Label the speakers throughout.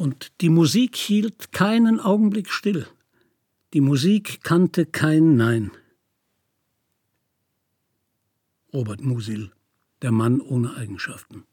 Speaker 1: Und die Musik hielt keinen Augenblick still. Die Musik kannte kein Nein. Robert Musil, der Mann ohne Eigenschaften.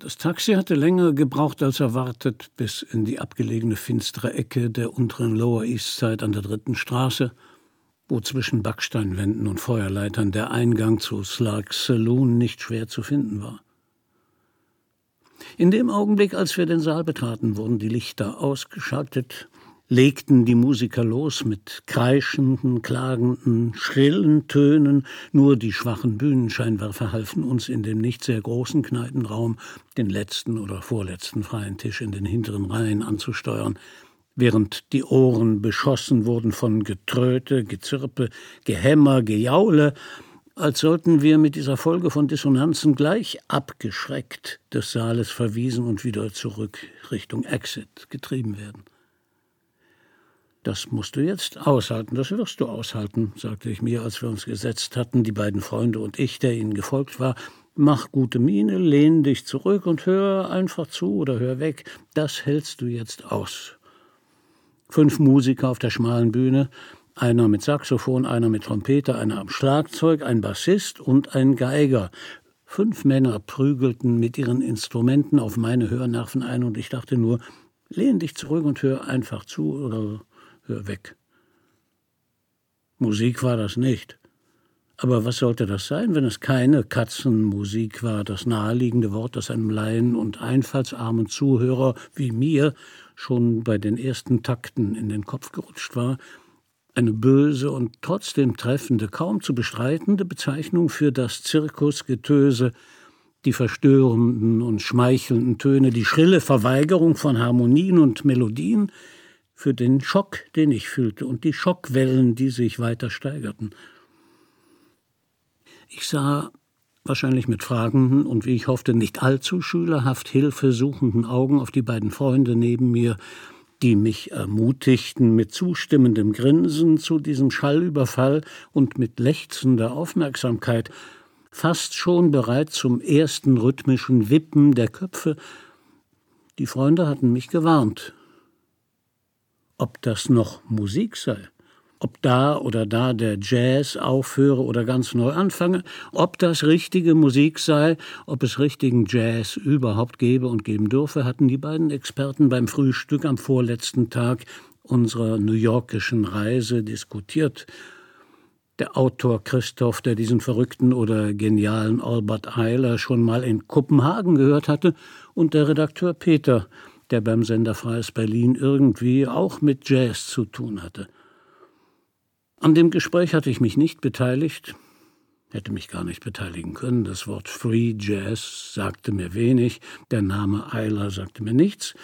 Speaker 1: Das Taxi hatte länger gebraucht als erwartet, bis in die abgelegene finstere Ecke der unteren Lower East Side an der dritten Straße, wo zwischen Backsteinwänden und Feuerleitern der Eingang zu Slarks Saloon nicht schwer zu finden war. In dem Augenblick, als wir den Saal betraten, wurden die Lichter ausgeschaltet legten die Musiker los mit kreischenden, klagenden, schrillen Tönen, nur die schwachen Bühnenscheinwerfer halfen uns in dem nicht sehr großen Kneipenraum den letzten oder vorletzten freien Tisch in den hinteren Reihen anzusteuern, während die Ohren beschossen wurden von Getröte, Gezirpe, Gehämmer, Gejaule, als sollten wir mit dieser Folge von Dissonanzen gleich abgeschreckt des Saales verwiesen und wieder zurück Richtung Exit getrieben werden. Das musst du jetzt aushalten, das wirst du aushalten, sagte ich mir, als wir uns gesetzt hatten, die beiden Freunde und ich, der ihnen gefolgt war. Mach gute Miene, lehn dich zurück und hör einfach zu oder hör weg. Das hältst du jetzt aus. Fünf Musiker auf der schmalen Bühne, einer mit Saxophon, einer mit Trompete, einer am Schlagzeug, ein Bassist und ein Geiger. Fünf Männer prügelten mit ihren Instrumenten auf meine Hörnerven ein und ich dachte nur, lehn dich zurück und hör einfach zu oder weg. Musik war das nicht. Aber was sollte das sein, wenn es keine Katzenmusik war, das naheliegende Wort, das einem Laien und einfallsarmen Zuhörer wie mir schon bei den ersten Takten in den Kopf gerutscht war, eine böse und trotzdem treffende, kaum zu bestreitende Bezeichnung für das Zirkusgetöse, die verstörenden und schmeichelnden Töne, die schrille Verweigerung von Harmonien und Melodien, für den Schock, den ich fühlte, und die Schockwellen, die sich weiter steigerten. Ich sah wahrscheinlich mit fragenden und wie ich hoffte nicht allzu schülerhaft hilfesuchenden Augen auf die beiden Freunde neben mir, die mich ermutigten mit zustimmendem Grinsen zu diesem Schallüberfall und mit lechzender Aufmerksamkeit, fast schon bereit zum ersten rhythmischen Wippen der Köpfe. Die Freunde hatten mich gewarnt, ob das noch Musik sei, ob da oder da der Jazz aufhöre oder ganz neu anfange, ob das richtige Musik sei, ob es richtigen Jazz überhaupt gebe und geben dürfe, hatten die beiden Experten beim Frühstück am vorletzten Tag unserer New Yorkischen Reise diskutiert. Der Autor Christoph, der diesen verrückten oder genialen Albert Eiler schon mal in Kopenhagen gehört hatte, und der Redakteur Peter, der beim Sender Freies Berlin irgendwie auch mit Jazz zu tun hatte. An dem Gespräch hatte ich mich nicht beteiligt, hätte mich gar nicht beteiligen können. Das Wort Free Jazz sagte mir wenig, der Name Eiler sagte mir nichts.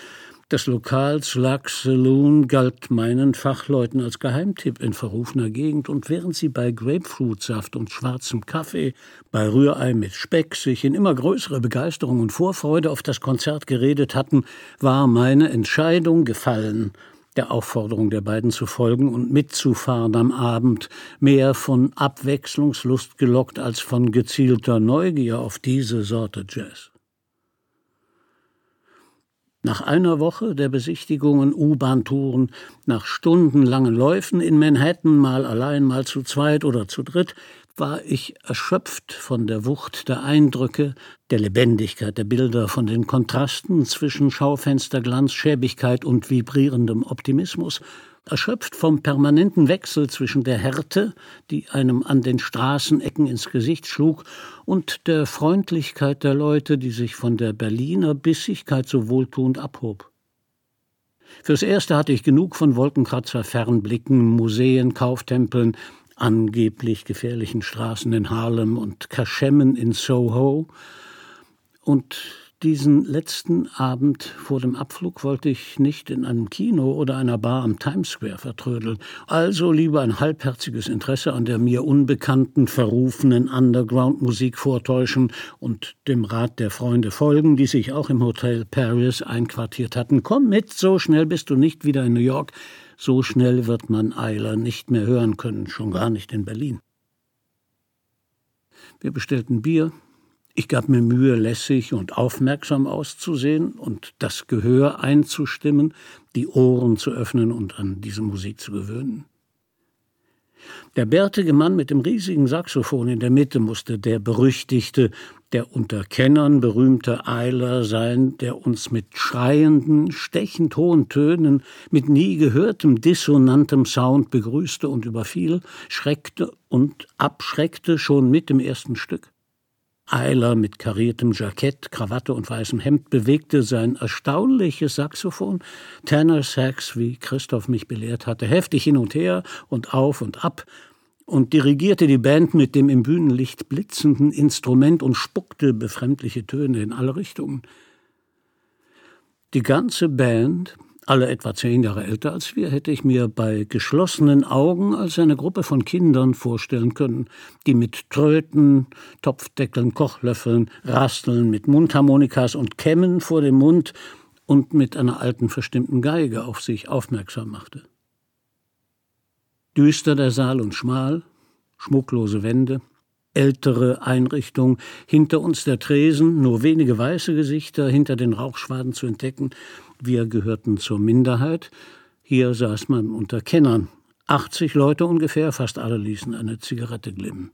Speaker 1: Das Lokal Slug Saloon galt meinen Fachleuten als Geheimtipp in verrufener Gegend, und während sie bei Grapefruitsaft und schwarzem Kaffee, bei Rührei mit Speck sich in immer größerer Begeisterung und Vorfreude auf das Konzert geredet hatten, war meine Entscheidung gefallen, der Aufforderung der beiden zu folgen und mitzufahren am Abend, mehr von Abwechslungslust gelockt als von gezielter Neugier auf diese Sorte Jazz. Nach einer Woche der Besichtigungen, U-Bahn-Touren, nach stundenlangen Läufen in Manhattan, mal allein, mal zu zweit oder zu dritt, war ich erschöpft von der Wucht der Eindrücke, der Lebendigkeit der Bilder, von den Kontrasten zwischen Schaufensterglanz, Schäbigkeit und vibrierendem Optimismus, erschöpft vom permanenten Wechsel zwischen der Härte, die einem an den Straßenecken ins Gesicht schlug, und der Freundlichkeit der Leute, die sich von der Berliner Bissigkeit so wohltuend abhob. Fürs Erste hatte ich genug von Wolkenkratzer Fernblicken, Museen, Kauftempeln, angeblich gefährlichen Straßen in Harlem und Kaschemmen in Soho. Und diesen letzten Abend vor dem Abflug wollte ich nicht in einem Kino oder einer Bar am Times Square vertrödeln, also lieber ein halbherziges Interesse an der mir unbekannten, verrufenen Underground-Musik vortäuschen und dem Rat der Freunde folgen, die sich auch im Hotel Paris einquartiert hatten. Komm mit, so schnell bist du nicht wieder in New York, so schnell wird man Eiler nicht mehr hören können, schon gar nicht in Berlin. Wir bestellten Bier, ich gab mir Mühe, lässig und aufmerksam auszusehen und das Gehör einzustimmen, die Ohren zu öffnen und an diese Musik zu gewöhnen. Der bärtige Mann mit dem riesigen Saxophon in der Mitte musste der berüchtigte, der unter Kennern berühmte Eiler sein, der uns mit schreienden, stechend hohen Tönen, mit nie gehörtem dissonantem Sound begrüßte und überfiel, schreckte und abschreckte schon mit dem ersten Stück. Eiler mit kariertem Jackett, Krawatte und weißem Hemd bewegte sein erstaunliches Saxophon, Tenor Sax, wie Christoph mich belehrt hatte, heftig hin und her und auf und ab und dirigierte die Band mit dem im Bühnenlicht blitzenden Instrument und spuckte befremdliche Töne in alle Richtungen. Die ganze Band, alle etwa zehn Jahre älter als wir, hätte ich mir bei geschlossenen Augen als eine Gruppe von Kindern vorstellen können, die mit Tröten, Topfdeckeln, Kochlöffeln, Rasteln, mit Mundharmonikas und Kämmen vor dem Mund und mit einer alten verstimmten Geige auf sich aufmerksam machte. Düster der Saal und schmal, schmucklose Wände, ältere Einrichtung, hinter uns der Tresen, nur wenige weiße Gesichter hinter den Rauchschwaden zu entdecken, wir gehörten zur Minderheit. Hier saß man unter Kennern. 80 Leute ungefähr, fast alle ließen eine Zigarette glimmen.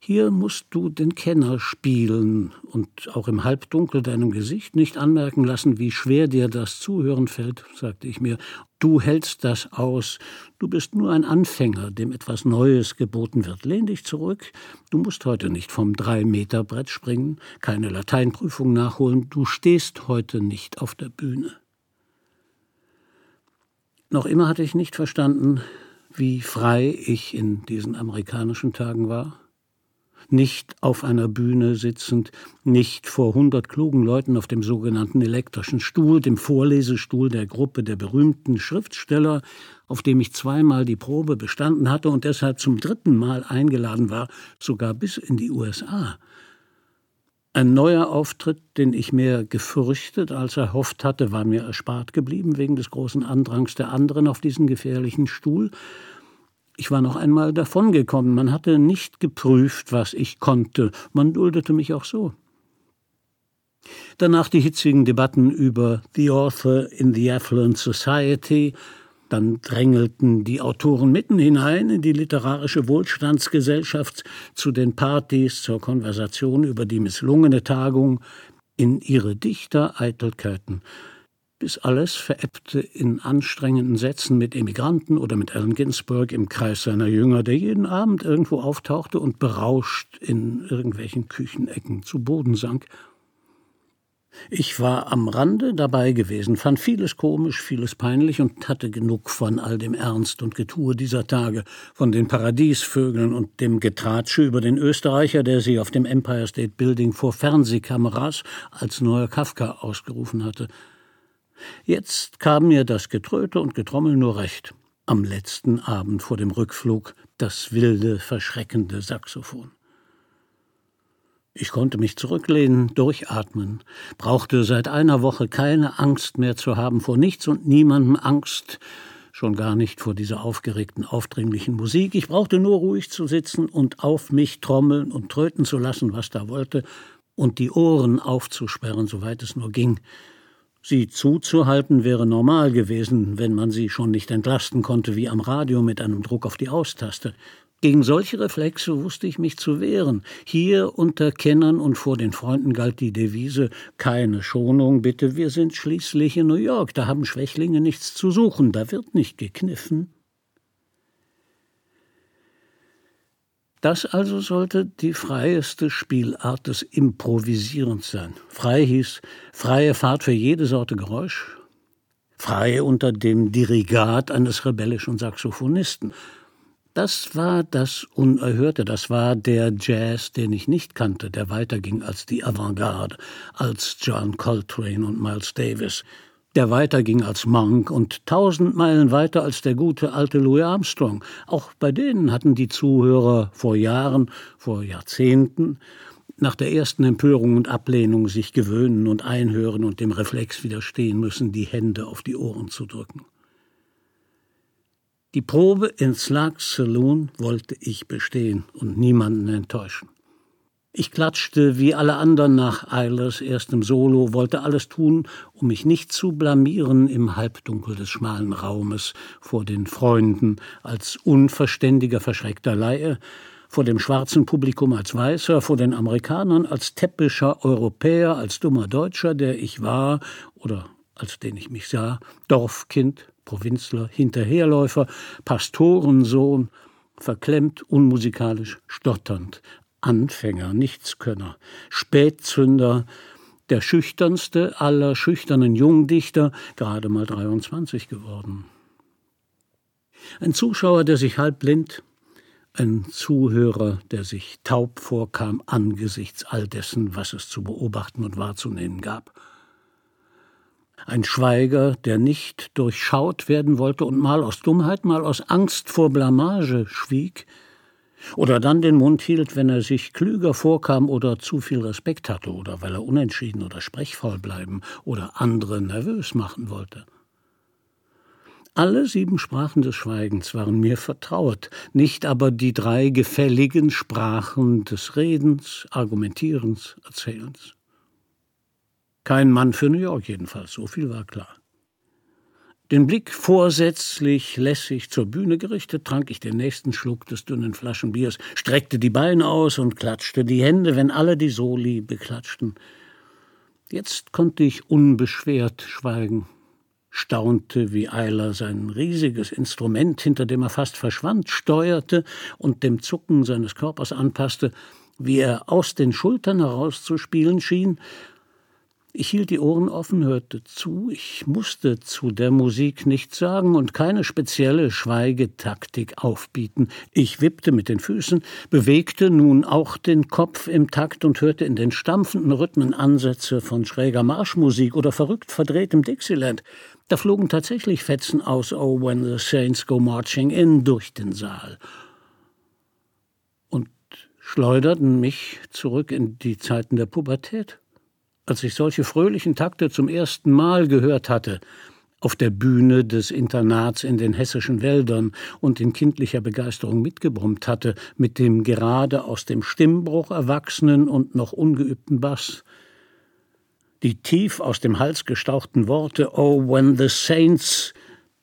Speaker 1: Hier musst du den Kenner spielen und auch im Halbdunkel deinem Gesicht nicht anmerken lassen, wie schwer dir das Zuhören fällt, sagte ich mir. Du hältst das aus. Du bist nur ein Anfänger, dem etwas Neues geboten wird. Lehn dich zurück. Du musst heute nicht vom Drei-Meter-Brett springen, keine Lateinprüfung nachholen. Du stehst heute nicht auf der Bühne. Noch immer hatte ich nicht verstanden, wie frei ich in diesen amerikanischen Tagen war nicht auf einer Bühne sitzend, nicht vor hundert klugen Leuten auf dem sogenannten elektrischen Stuhl, dem Vorlesestuhl der Gruppe der berühmten Schriftsteller, auf dem ich zweimal die Probe bestanden hatte und deshalb zum dritten Mal eingeladen war, sogar bis in die USA. Ein neuer Auftritt, den ich mehr gefürchtet als erhofft hatte, war mir erspart geblieben wegen des großen Andrangs der anderen auf diesen gefährlichen Stuhl, ich war noch einmal davongekommen. Man hatte nicht geprüft, was ich konnte. Man duldete mich auch so. Danach die hitzigen Debatten über The Author in the Affluent Society. Dann drängelten die Autoren mitten hinein in die literarische Wohlstandsgesellschaft zu den Partys, zur Konversation über die misslungene Tagung, in ihre Dichtereitelkeiten bis alles verebbte in anstrengenden Sätzen mit Emigranten oder mit Allen Ginsberg im Kreis seiner Jünger, der jeden Abend irgendwo auftauchte und berauscht in irgendwelchen Küchenecken zu Boden sank. Ich war am Rande dabei gewesen, fand vieles komisch, vieles peinlich und hatte genug von all dem Ernst und Getue dieser Tage, von den Paradiesvögeln und dem Getratsche über den Österreicher, der sie auf dem Empire State Building vor Fernsehkameras als neuer Kafka ausgerufen hatte. Jetzt kam mir das Getröte und Getrommel nur recht. Am letzten Abend vor dem Rückflug das wilde, verschreckende Saxophon. Ich konnte mich zurücklehnen, durchatmen, brauchte seit einer Woche keine Angst mehr zu haben, vor nichts und niemandem Angst, schon gar nicht vor dieser aufgeregten, aufdringlichen Musik. Ich brauchte nur ruhig zu sitzen und auf mich trommeln und tröten zu lassen, was da wollte, und die Ohren aufzusperren, soweit es nur ging. Sie zuzuhalten wäre normal gewesen, wenn man sie schon nicht entlasten konnte wie am Radio mit einem Druck auf die Austaste. Gegen solche Reflexe wusste ich mich zu wehren. Hier unter Kennern und vor den Freunden galt die Devise keine Schonung, bitte, wir sind schließlich in New York, da haben Schwächlinge nichts zu suchen, da wird nicht gekniffen. Das also sollte die freieste Spielart des Improvisierens sein. Frei hieß freie Fahrt für jede Sorte Geräusch, frei unter dem Dirigat eines rebellischen Saxophonisten. Das war das Unerhörte, das war der Jazz, den ich nicht kannte, der weiterging als die Avantgarde, als John Coltrane und Miles Davis der weiter ging als Monk und tausend Meilen weiter als der gute alte Louis Armstrong. Auch bei denen hatten die Zuhörer vor Jahren, vor Jahrzehnten nach der ersten Empörung und Ablehnung sich gewöhnen und einhören und dem Reflex widerstehen müssen, die Hände auf die Ohren zu drücken. Die Probe in Slugs Saloon wollte ich bestehen und niemanden enttäuschen. Ich klatschte wie alle anderen nach Eilers erstem Solo, wollte alles tun, um mich nicht zu blamieren im Halbdunkel des schmalen Raumes, vor den Freunden als unverständiger, verschreckter Laie, vor dem schwarzen Publikum als Weißer, vor den Amerikanern als täppischer Europäer, als dummer Deutscher, der ich war oder als den ich mich sah, Dorfkind, Provinzler, Hinterherläufer, Pastorensohn, verklemmt, unmusikalisch, stotternd, Anfänger, Nichtskönner, Spätzünder, der schüchternste aller schüchternen Jungdichter, gerade mal 23 geworden. Ein Zuschauer, der sich halb blind, ein Zuhörer, der sich taub vorkam angesichts all dessen, was es zu beobachten und wahrzunehmen gab. Ein Schweiger, der nicht durchschaut werden wollte und mal aus Dummheit, mal aus Angst vor Blamage schwieg, oder dann den Mund hielt, wenn er sich klüger vorkam oder zu viel Respekt hatte oder weil er unentschieden oder sprechvoll bleiben oder andere nervös machen wollte. Alle sieben Sprachen des Schweigens waren mir vertraut, nicht aber die drei gefälligen Sprachen des Redens, Argumentierens, Erzählens. Kein Mann für New York jedenfalls, so viel war klar. Den Blick vorsätzlich lässig zur Bühne gerichtet, trank ich den nächsten Schluck des dünnen Flaschenbiers, streckte die Beine aus und klatschte die Hände, wenn alle die Soli beklatschten. Jetzt konnte ich unbeschwert schweigen staunte, wie Eiler sein riesiges Instrument, hinter dem er fast verschwand, steuerte und dem Zucken seines Körpers anpasste, wie er aus den Schultern herauszuspielen schien ich hielt die Ohren offen, hörte zu, ich musste zu der Musik nichts sagen und keine spezielle Schweigetaktik aufbieten. Ich wippte mit den Füßen, bewegte nun auch den Kopf im Takt und hörte in den stampfenden Rhythmen Ansätze von schräger Marschmusik oder verrückt verdrehtem Dixieland. Da flogen tatsächlich Fetzen aus Oh, when the Saints go marching in durch den Saal und schleuderten mich zurück in die Zeiten der Pubertät als ich solche fröhlichen Takte zum ersten Mal gehört hatte, auf der Bühne des Internats in den hessischen Wäldern und in kindlicher Begeisterung mitgebrummt hatte, mit dem gerade aus dem Stimmbruch erwachsenen und noch ungeübten Bass. Die tief aus dem Hals gestauchten Worte Oh, when the saints,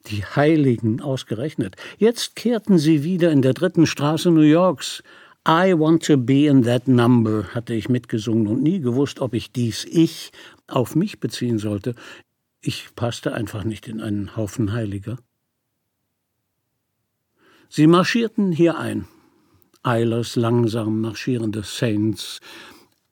Speaker 1: die Heiligen ausgerechnet, jetzt kehrten sie wieder in der dritten Straße New Yorks, I want to be in that number, hatte ich mitgesungen und nie gewusst, ob ich dies Ich auf mich beziehen sollte. Ich passte einfach nicht in einen Haufen Heiliger. Sie marschierten hier ein. Eilers langsam marschierende Saints,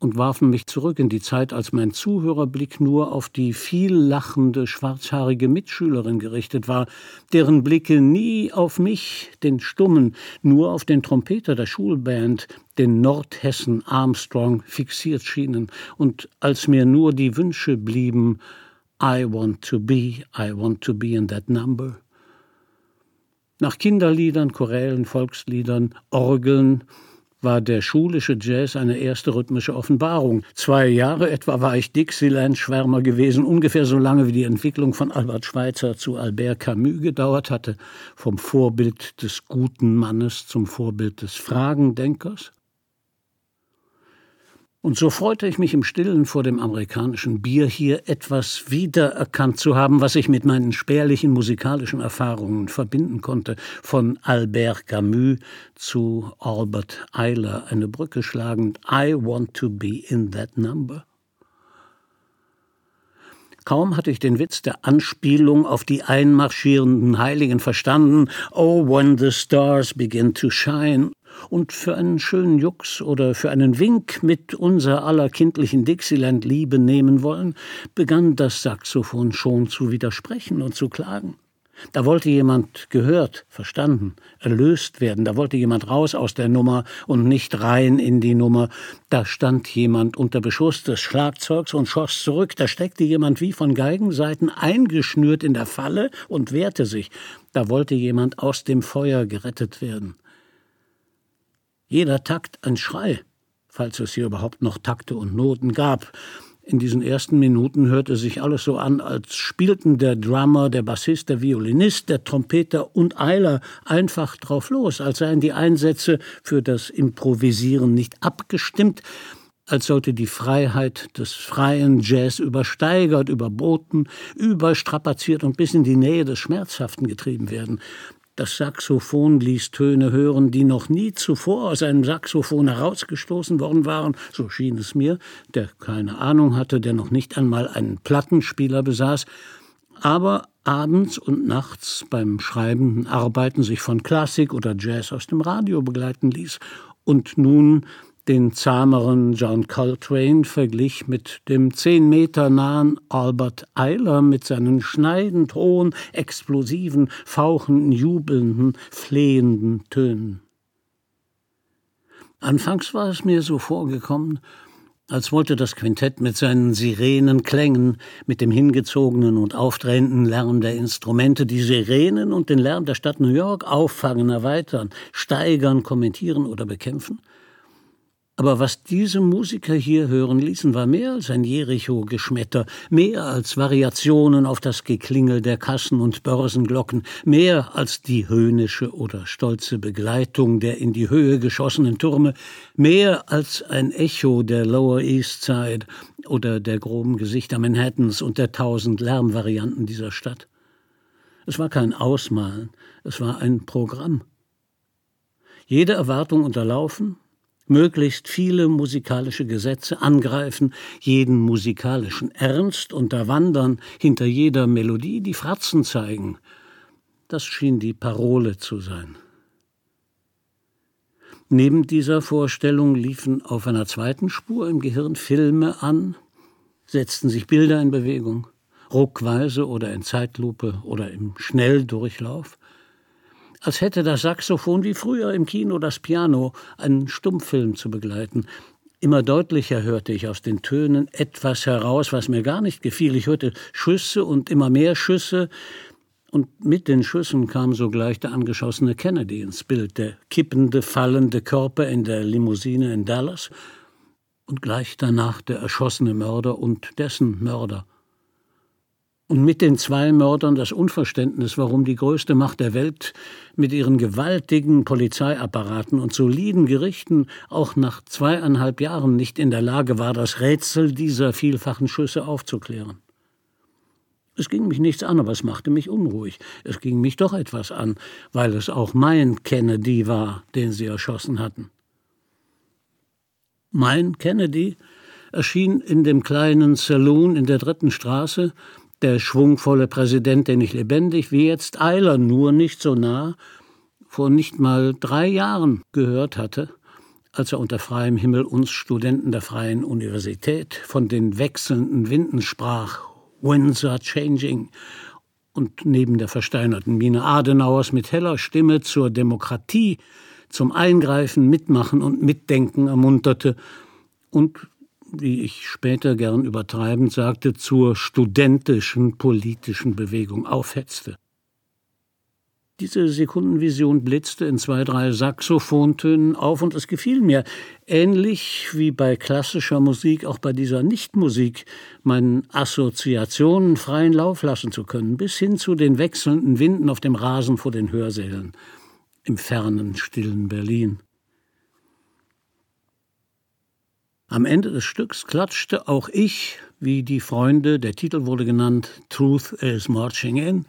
Speaker 1: und warfen mich zurück in die Zeit, als mein Zuhörerblick nur auf die viel lachende, schwarzhaarige Mitschülerin gerichtet war, deren Blicke nie auf mich, den Stummen, nur auf den Trompeter der Schulband, den Nordhessen Armstrong, fixiert schienen, und als mir nur die Wünsche blieben, I want to be, I want to be in that number. Nach Kinderliedern, Chorälen, Volksliedern, Orgeln, war der schulische Jazz eine erste rhythmische Offenbarung. Zwei Jahre etwa war ich Dixieland-Schwärmer gewesen, ungefähr so lange wie die Entwicklung von Albert Schweitzer zu Albert Camus gedauert hatte, vom Vorbild des guten Mannes zum Vorbild des Fragendenkers. Und so freute ich mich im Stillen vor dem amerikanischen Bier hier etwas wiedererkannt zu haben, was ich mit meinen spärlichen musikalischen Erfahrungen verbinden konnte. Von Albert Camus zu Albert Eiler eine Brücke schlagend. I want to be in that number. Kaum hatte ich den Witz der Anspielung auf die einmarschierenden Heiligen verstanden, Oh, when the stars begin to shine, und für einen schönen Jux oder für einen Wink mit unser aller kindlichen Dixieland-Liebe nehmen wollen, begann das Saxophon schon zu widersprechen und zu klagen. Da wollte jemand gehört, verstanden, erlöst werden, da wollte jemand raus aus der Nummer und nicht rein in die Nummer. Da stand jemand unter Beschuss des Schlagzeugs und schoss zurück, da steckte jemand wie von Geigenseiten eingeschnürt in der Falle und wehrte sich. Da wollte jemand aus dem Feuer gerettet werden. Jeder Takt ein Schrei, falls es hier überhaupt noch Takte und Noten gab. In diesen ersten Minuten hörte sich alles so an, als spielten der Drummer, der Bassist, der Violinist, der Trompeter und Eiler einfach drauf los, als seien die Einsätze für das Improvisieren nicht abgestimmt, als sollte die Freiheit des freien Jazz übersteigert, überboten, überstrapaziert und bis in die Nähe des Schmerzhaften getrieben werden. Das Saxophon ließ Töne hören, die noch nie zuvor aus einem Saxophon herausgestoßen worden waren, so schien es mir, der keine Ahnung hatte, der noch nicht einmal einen Plattenspieler besaß, aber abends und nachts beim schreibenden Arbeiten sich von Klassik oder Jazz aus dem Radio begleiten ließ. Und nun den zahmeren John Coltrane verglich mit dem zehn Meter nahen Albert Eiler mit seinen schneidend hohen, explosiven, fauchenden, jubelnden, flehenden Tönen. Anfangs war es mir so vorgekommen, als wollte das Quintett mit seinen Sirenenklängen, mit dem hingezogenen und aufdrehenden Lärm der Instrumente die Sirenen und den Lärm der Stadt New York auffangen, erweitern, steigern, kommentieren oder bekämpfen? Aber was diese Musiker hier hören ließen, war mehr als ein Jericho-Geschmetter, mehr als Variationen auf das Geklingel der Kassen- und Börsenglocken, mehr als die höhnische oder stolze Begleitung der in die Höhe geschossenen Türme, mehr als ein Echo der Lower East Side oder der groben Gesichter Manhattans und der tausend Lärmvarianten dieser Stadt. Es war kein Ausmalen, es war ein Programm. Jede Erwartung unterlaufen, möglichst viele musikalische Gesetze angreifen, jeden musikalischen Ernst unterwandern, hinter jeder Melodie die Fratzen zeigen. Das schien die Parole zu sein. Neben dieser Vorstellung liefen auf einer zweiten Spur im Gehirn Filme an, setzten sich Bilder in Bewegung, ruckweise oder in Zeitlupe oder im Schnelldurchlauf als hätte das Saxophon wie früher im Kino das Piano, einen Stummfilm zu begleiten. Immer deutlicher hörte ich aus den Tönen etwas heraus, was mir gar nicht gefiel. Ich hörte Schüsse und immer mehr Schüsse, und mit den Schüssen kam sogleich der angeschossene Kennedy ins Bild, der kippende, fallende Körper in der Limousine in Dallas und gleich danach der erschossene Mörder und dessen Mörder. Und mit den zwei Mördern das Unverständnis, warum die größte Macht der Welt mit ihren gewaltigen Polizeiapparaten und soliden Gerichten auch nach zweieinhalb Jahren nicht in der Lage war, das Rätsel dieser vielfachen Schüsse aufzuklären. Es ging mich nichts an, aber es machte mich unruhig. Es ging mich doch etwas an, weil es auch mein Kennedy war, den sie erschossen hatten. Mein Kennedy erschien in dem kleinen Saloon in der dritten Straße der schwungvolle Präsident, den ich lebendig wie jetzt Eiler, nur nicht so nah, vor nicht mal drei Jahren gehört hatte, als er unter freiem Himmel uns Studenten der Freien Universität von den wechselnden Winden sprach, Winds are changing, und neben der versteinerten Miene Adenauers mit heller Stimme zur Demokratie, zum Eingreifen, Mitmachen und Mitdenken ermunterte und wie ich später gern übertreibend sagte, zur studentischen politischen Bewegung aufhetzte. Diese Sekundenvision blitzte in zwei, drei Saxophontönen auf und es gefiel mir, ähnlich wie bei klassischer Musik, auch bei dieser Nichtmusik, meinen Assoziationen freien Lauf lassen zu können, bis hin zu den wechselnden Winden auf dem Rasen vor den Hörsälen im fernen, stillen Berlin. Am Ende des Stücks klatschte auch ich, wie die Freunde, der Titel wurde genannt Truth is Marching In.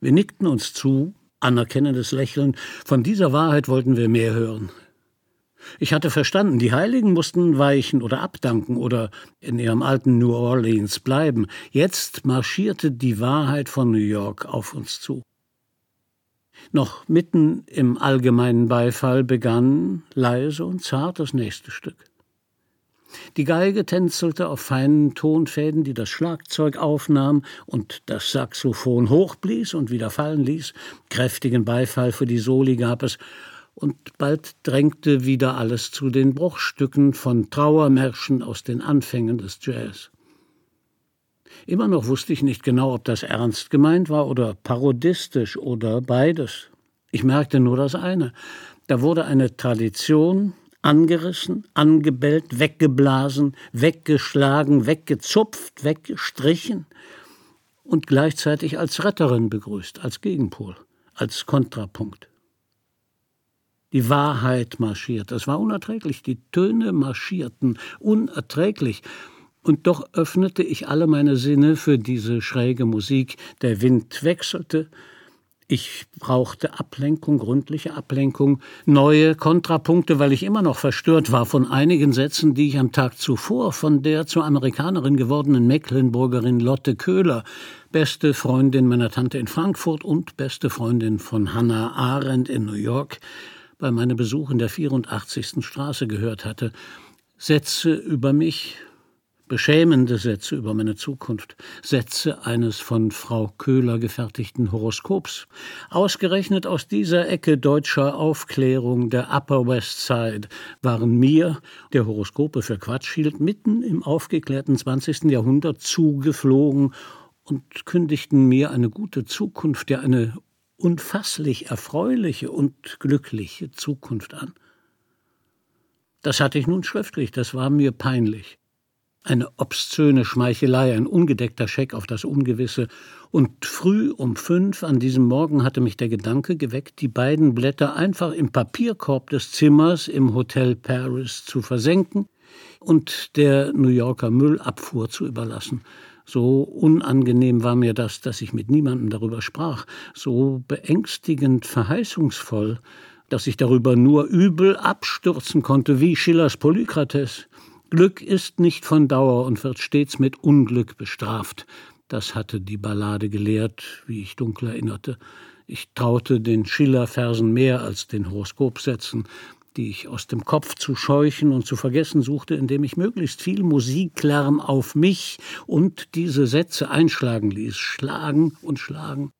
Speaker 1: Wir nickten uns zu, anerkennendes Lächeln, von dieser Wahrheit wollten wir mehr hören. Ich hatte verstanden, die Heiligen mussten weichen oder abdanken oder in ihrem alten New Orleans bleiben. Jetzt marschierte die Wahrheit von New York auf uns zu. Noch mitten im allgemeinen Beifall begann leise und zart das nächste Stück. Die Geige tänzelte auf feinen Tonfäden, die das Schlagzeug aufnahm und das Saxophon hochblies und wieder fallen ließ. Kräftigen Beifall für die Soli gab es, und bald drängte wieder alles zu den Bruchstücken von Trauermärschen aus den Anfängen des Jazz. Immer noch wusste ich nicht genau, ob das ernst gemeint war oder parodistisch oder beides. Ich merkte nur das eine. Da wurde eine Tradition, angerissen, angebellt, weggeblasen, weggeschlagen, weggezupft, weggestrichen und gleichzeitig als Retterin begrüßt, als Gegenpol, als Kontrapunkt. Die Wahrheit marschiert. Es war unerträglich. Die Töne marschierten. Unerträglich. Und doch öffnete ich alle meine Sinne für diese schräge Musik. Der Wind wechselte, ich brauchte Ablenkung, gründliche Ablenkung, neue Kontrapunkte, weil ich immer noch verstört war von einigen Sätzen, die ich am Tag zuvor von der zur Amerikanerin gewordenen Mecklenburgerin Lotte Köhler, beste Freundin meiner Tante in Frankfurt und beste Freundin von Hannah Arendt in New York, bei meinem Besuch in der 84. Straße gehört hatte. Sätze über mich, beschämende Sätze über meine Zukunft, Sätze eines von Frau Köhler gefertigten Horoskops, ausgerechnet aus dieser Ecke deutscher Aufklärung der Upper West Side, waren mir, der Horoskope für Quatsch hielt, mitten im aufgeklärten 20. Jahrhundert zugeflogen und kündigten mir eine gute Zukunft, ja eine unfasslich erfreuliche und glückliche Zukunft an. Das hatte ich nun schriftlich, das war mir peinlich. Eine obszöne Schmeichelei, ein ungedeckter Scheck auf das Ungewisse. Und früh um fünf an diesem Morgen hatte mich der Gedanke geweckt, die beiden Blätter einfach im Papierkorb des Zimmers im Hotel Paris zu versenken und der New Yorker Müllabfuhr zu überlassen. So unangenehm war mir das, dass ich mit niemandem darüber sprach, so beängstigend verheißungsvoll, dass ich darüber nur übel abstürzen konnte, wie Schillers Polykrates. Glück ist nicht von Dauer und wird stets mit Unglück bestraft. Das hatte die Ballade gelehrt, wie ich dunkel erinnerte. Ich traute den Schiller-Versen mehr als den Horoskopsätzen, die ich aus dem Kopf zu scheuchen und zu vergessen suchte, indem ich möglichst viel Musiklärm auf mich und diese Sätze einschlagen ließ, schlagen und schlagen